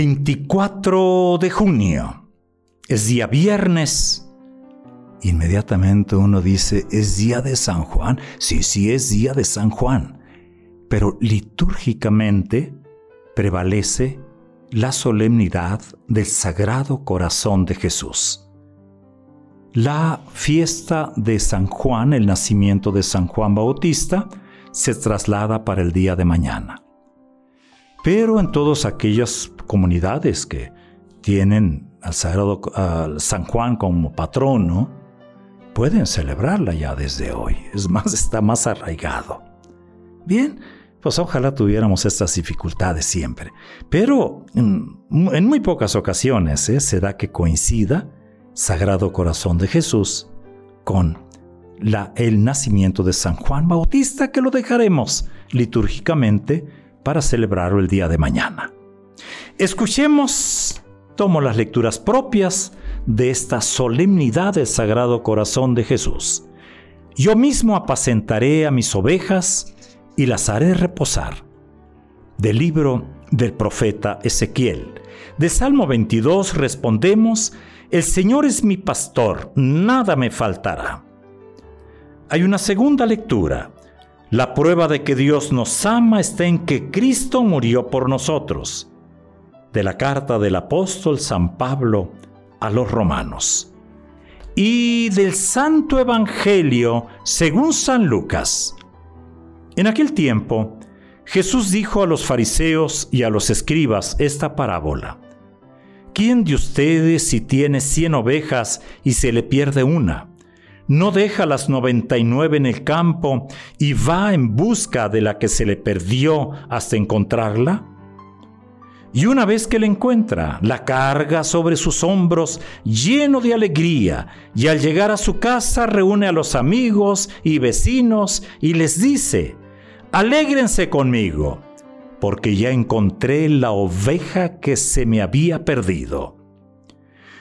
24 de junio. Es día viernes. Inmediatamente uno dice, ¿es día de San Juan? Sí, sí, es día de San Juan. Pero litúrgicamente prevalece la solemnidad del Sagrado Corazón de Jesús. La fiesta de San Juan, el nacimiento de San Juan Bautista, se traslada para el día de mañana. Pero en todas aquellas comunidades que tienen al Sagrado al San Juan como patrono, pueden celebrarla ya desde hoy. Es más, está más arraigado. Bien, pues ojalá tuviéramos estas dificultades siempre. Pero en, muy pocas ocasiones ¿eh? se da que coincida Sagrado Corazón de Jesús con la, el nacimiento de San Juan Bautista, que lo dejaremos litúrgicamente para celebrarlo el día de mañana. Escuchemos, tomo las lecturas propias de esta solemnidad del Sagrado Corazón de Jesús. Yo mismo apacentaré a mis ovejas y las haré reposar. Del libro del profeta Ezequiel. De Salmo 22 respondemos, El Señor es mi pastor, nada me faltará. Hay una segunda lectura. La prueba de que Dios nos ama está en que Cristo murió por nosotros. De la carta del apóstol San Pablo a los romanos. Y del Santo Evangelio según San Lucas. En aquel tiempo, Jesús dijo a los fariseos y a los escribas esta parábola. ¿Quién de ustedes si tiene cien ovejas y se le pierde una? No deja las 99 en el campo y va en busca de la que se le perdió hasta encontrarla? Y una vez que la encuentra, la carga sobre sus hombros lleno de alegría, y al llegar a su casa reúne a los amigos y vecinos y les dice, Alégrense conmigo, porque ya encontré la oveja que se me había perdido.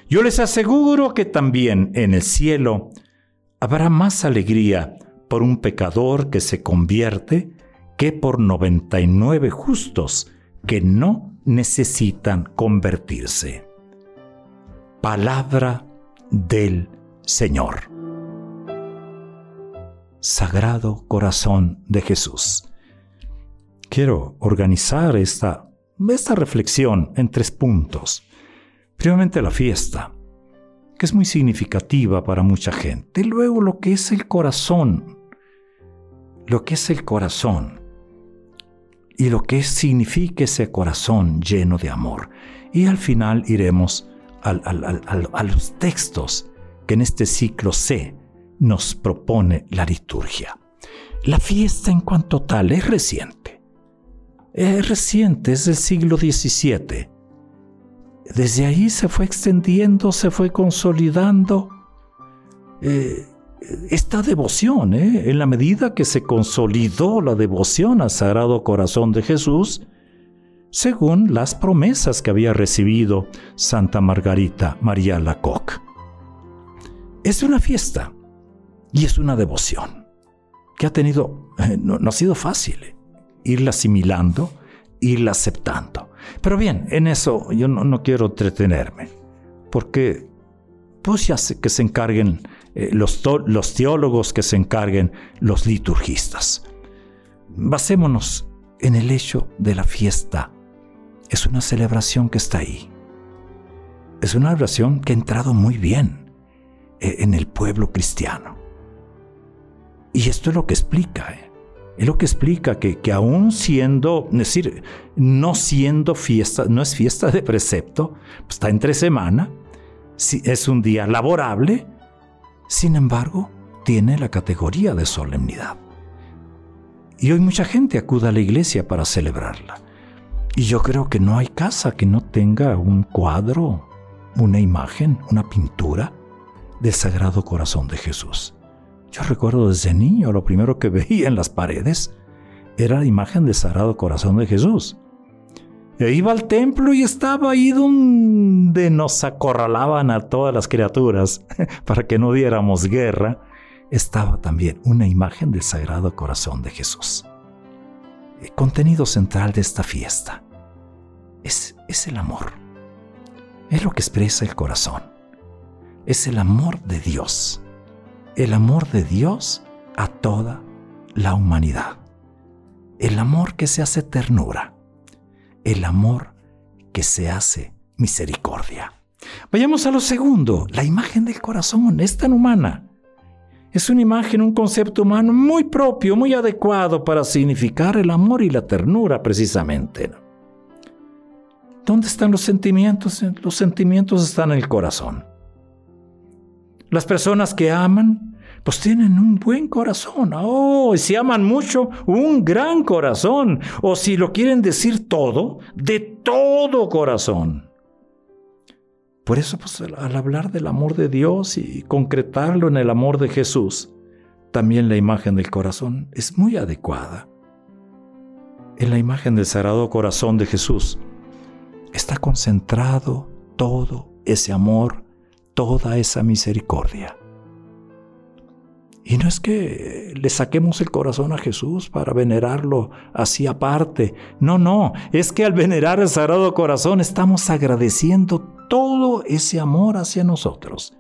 Yo les aseguro que también en el cielo habrá más alegría por un pecador que se convierte que por 99 justos que no necesitan convertirse. Palabra del Señor. Sagrado Corazón de Jesús. Quiero organizar esta, esta reflexión en tres puntos. Primeramente la fiesta que es muy significativa para mucha gente. Luego lo que es el corazón, lo que es el corazón y lo que significa ese corazón lleno de amor. Y al final iremos a los textos que en este ciclo C nos propone la liturgia. La fiesta en cuanto tal es reciente. Es reciente, es del siglo XVII desde ahí se fue extendiendo, se fue consolidando eh, esta devoción. ¿eh? En la medida que se consolidó la devoción al Sagrado Corazón de Jesús, según las promesas que había recibido Santa Margarita María Lacoque. Es una fiesta y es una devoción que ha tenido, eh, no, no ha sido fácil irla asimilando, irla aceptando. Pero bien, en eso yo no, quiero entretenerme, porque pues ya que se encarguen eh, los, los teólogos, que se encarguen los liturgistas. Basémonos en el hecho de la fiesta. Es una celebración que está ahí. Es una celebración que ha entrado muy bien eh, en el pueblo cristiano. Y esto es lo que explica. ¿eh? Es lo que explica que, que aún siendo, es decir, no siendo fiesta, no es fiesta de precepto, pues está entre semana, es un día laborable, sin embargo, tiene la categoría de solemnidad. Y hoy mucha gente acude a la iglesia para celebrarla. Y yo creo que no hay casa que no tenga un cuadro, una imagen, una pintura del Sagrado Corazón de Jesús. Yo recuerdo desde niño lo primero que veía en las paredes era la imagen del Sagrado Corazón de Jesús. E iba al templo y estaba ahí donde nos acorralaban a todas las criaturas para que no diéramos guerra. Estaba también una imagen del Sagrado Corazón de Jesús. El contenido central de esta fiesta es, es el amor. Es lo que expresa el corazón. Es el amor de Dios. El amor de Dios a toda la humanidad. El amor que se hace ternura. El amor que se hace misericordia. Vayamos a lo segundo, la imagen del corazón es tan humana. Es una imagen, un concepto humano muy propio, muy adecuado para significar el amor y la ternura precisamente. ¿Dónde están los sentimientos? Los sentimientos están en el corazón. Las personas que aman, pues tienen un buen corazón. Oh, y si aman mucho, un gran corazón. O si lo quieren decir todo, de todo corazón. Por eso, pues, al hablar del amor de Dios y concretarlo en el amor de Jesús, también la imagen del corazón es muy adecuada. En la imagen del Sagrado Corazón de Jesús, está concentrado todo ese amor, toda esa misericordia. Y no es que le saquemos el corazón a Jesús para venerarlo así aparte. No, no, es que al venerar el Sagrado Corazón estamos agradeciendo todo ese amor hacia nosotros.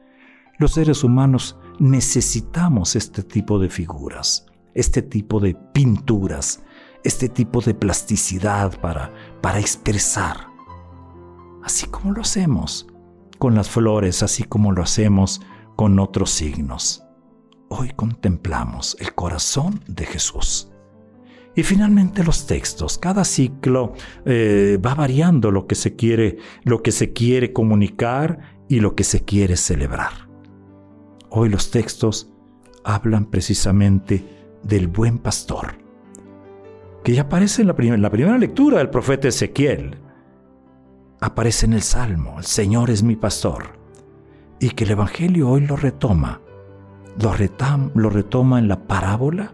Los seres humanos necesitamos este tipo de figuras, este tipo de pinturas, este tipo de plasticidad para, para expresar así como lo hacemos con las flores, así como lo hacemos con otros signos. Hoy contemplamos el corazón de Jesús. Y finalmente los textos. Cada ciclo eh, va variando lo que se quiere, lo que se quiere comunicar y lo que se quiere celebrar. Hoy los textos hablan precisamente del buen pastor, que ya aparece en la, en la primera lectura del profeta Ezequiel aparece en el Salmo, el Señor es mi pastor, y que el Evangelio hoy lo retoma, lo, lo retoma en la parábola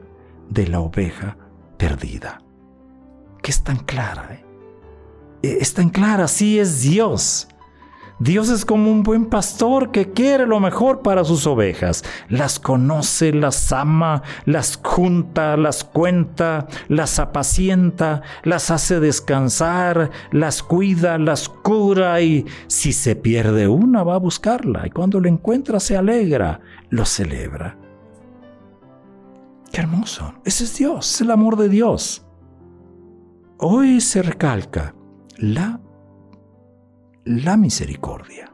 de la oveja perdida, que es tan clara, ¿eh? es tan clara, sí es Dios, Dios es como un buen pastor que quiere lo mejor para sus ovejas. Las conoce, las ama, las junta, las cuenta, las apacienta, las hace descansar, las cuida, las cura y si se pierde una va a buscarla y cuando la encuentra se alegra, lo celebra. Qué hermoso. Ese es Dios, es el amor de Dios. Hoy se recalca la la misericordia.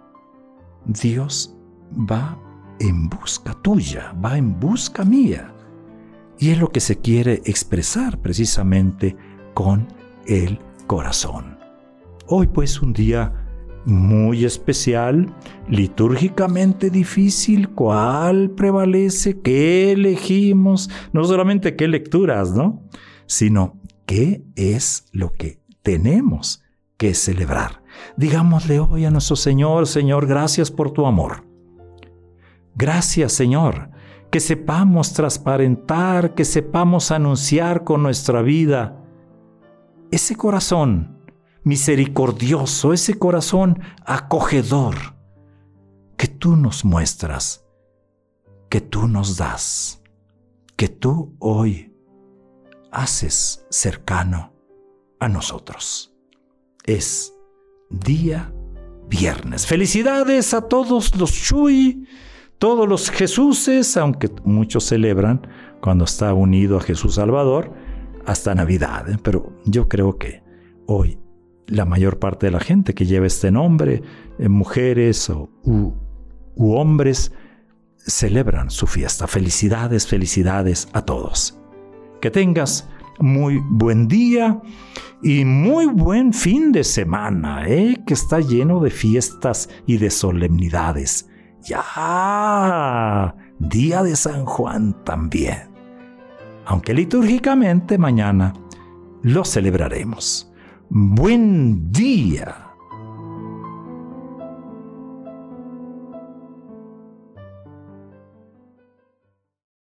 Dios va en busca tuya, va en busca mía. Y es lo que se quiere expresar precisamente con el corazón. Hoy pues un día muy especial, litúrgicamente difícil, ¿cuál prevalece? ¿Qué elegimos? No solamente qué lecturas, ¿no? Sino qué es lo que tenemos que celebrar. Digámosle hoy a nuestro Señor, Señor, gracias por tu amor. Gracias, Señor, que sepamos transparentar, que sepamos anunciar con nuestra vida ese corazón misericordioso, ese corazón acogedor que tú nos muestras, que tú nos das, que tú hoy haces cercano a nosotros. Es día viernes. Felicidades a todos los Shui, todos los Jesuses, aunque muchos celebran cuando está unido a Jesús Salvador, hasta Navidad. ¿eh? Pero yo creo que hoy la mayor parte de la gente que lleva este nombre, eh, mujeres o, u hombres, celebran su fiesta. Felicidades, felicidades a todos. Que tengas muy buen día y muy buen fin de semana, ¿eh? que está lleno de fiestas y de solemnidades. Ya, día de San Juan también. Aunque litúrgicamente mañana lo celebraremos. Buen día.